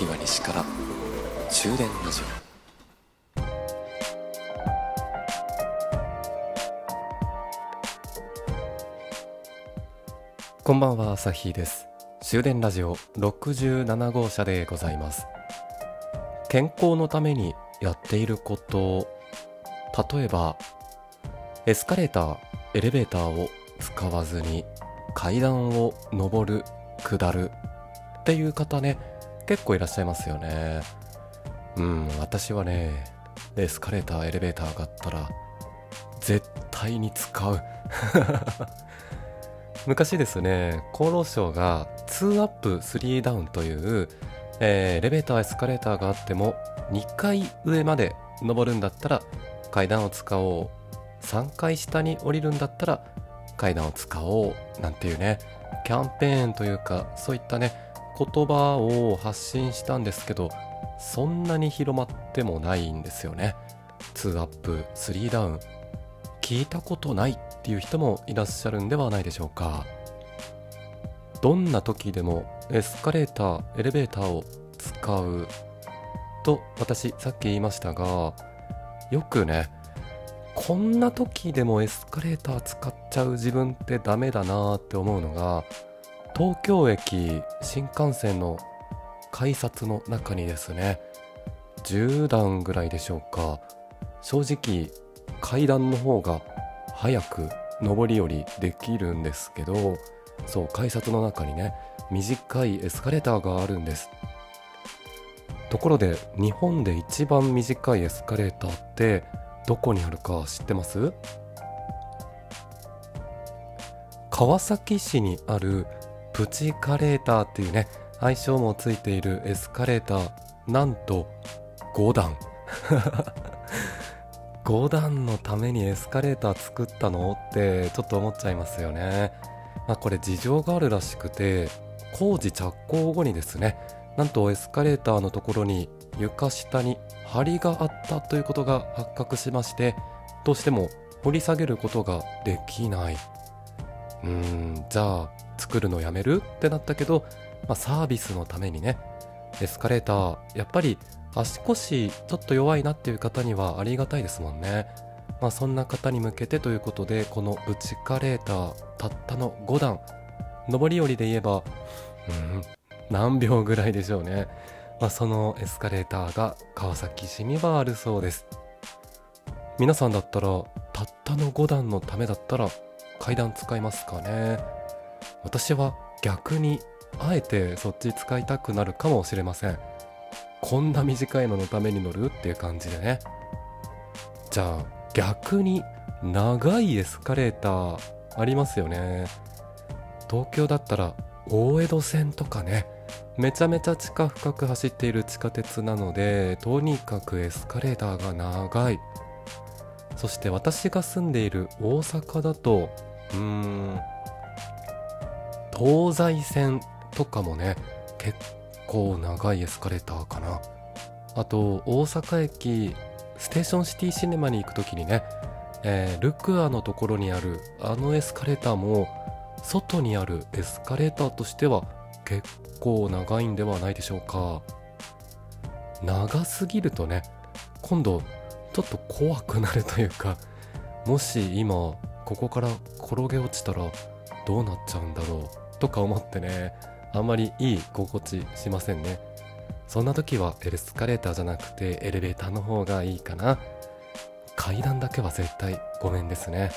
今西から終電ラジオこんばんは朝日です。終電ラジオ67号車でございます。健康のためにやっていること例えばエスカレーターエレベーターを使わずに階段を上る下るっていう方ね結構いらっしゃいますよね。うん私はねエスカレーターエレベーターがあったら絶対に使う。昔ですね厚労省が2アップ3ダウンという、えー、エレベーターエスカレーターがあっても2階上まで登るんだったら階段を使おう。3階下に降りるんだったら階段を使おう。なんていうねキャンペーンというかそういったね言葉を発信したんですけどそんなに広まってもないんですよね。2アップ3ダウン。聞いたことないっていう人もいらっしゃるんではないでしょうか。どんな時でもエスカレーターエレベーターを使う。と私さっき言いましたがよくねこんな時でもエスカレーター使っちゃう自分ってダメだなって思うのが東京駅新幹線の改札の中にですね10段ぐらいでしょうか正直階段の方が早く上り下りできるんですけどそう改札の中にね短いエスカレーターがあるんです。ところで日本で一番短いエスカレーターってどこにあるか知ってます？川崎市にあるプチカレーターっていうね愛称もついているエスカレーターなんと5段。5段のためにエスカレーター作ったのってちょっと思っちゃいますよね。まあこれ事情があるらしくて工事着工後にですねなんとエスカレーターのところに床下に梁があったということが発覚しましてどうしても掘り下げることができない。うーんじゃあ作るのやめるってなったけど、まあ、サービスのためにね。エスカレーター。やっぱり足腰ちょっと弱いなっていう方にはありがたいですもんね。まあそんな方に向けてということでこのブチカレーターたったの5段。上り下りで言えばうん何秒ぐらいでしょうね。まあ、そのエスカレーターが川崎市にはあるそうです。皆さんだったらたったの5段のためだったら階段使いますかね。私は逆にあえてそっち使いたくなるかもしれません。こんな短いののために乗るっていう感じでね。じゃあ逆に長いエスカレーターありますよね。東京だったら大江戸線とかね。めちゃめちゃ地下深く走っている地下鉄なのでとにかくエスカレーターが長い。そして私が住んでいる大阪だとうーん東西線とかもね結構長いエスカレーターかな。あと大阪駅ステーションシティシネマに行く時にね、えー、ルクアのところにあるあのエスカレーターも外にあるエスカレーターとしては結構長いんではないでしょうか。長すぎるとね今度ちょっと怖くなるというかもし今ここから転げ落ちたらどうなっちゃうんだろう。とか思ってねあんまりいい心地しませんね。そんな時はエスカレーターじゃなくてエレベーターの方がいいかな。階段だけは絶対ごめんですね。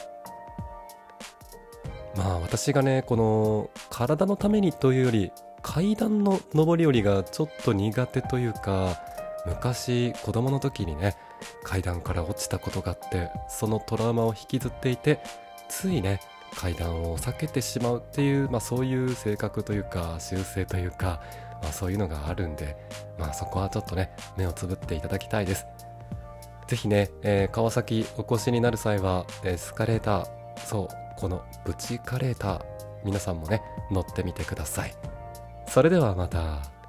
まあ私がねこの体のためにというより階段の上り下りがちょっと苦手というか昔子供の時にね階段から落ちたことがあってそのトラウマを引きずっていてついね階段を避けてしまうっていう、まあ、そういう性格というか習性というか、まあ、そういうのがあるんで、まあ、そこはちょっとね目をつぶっていただきたいですぜひね、えー、川崎お越しになる際はエスカレーターそうこのブチカレーター皆さんもね乗ってみてくださいそれではまた。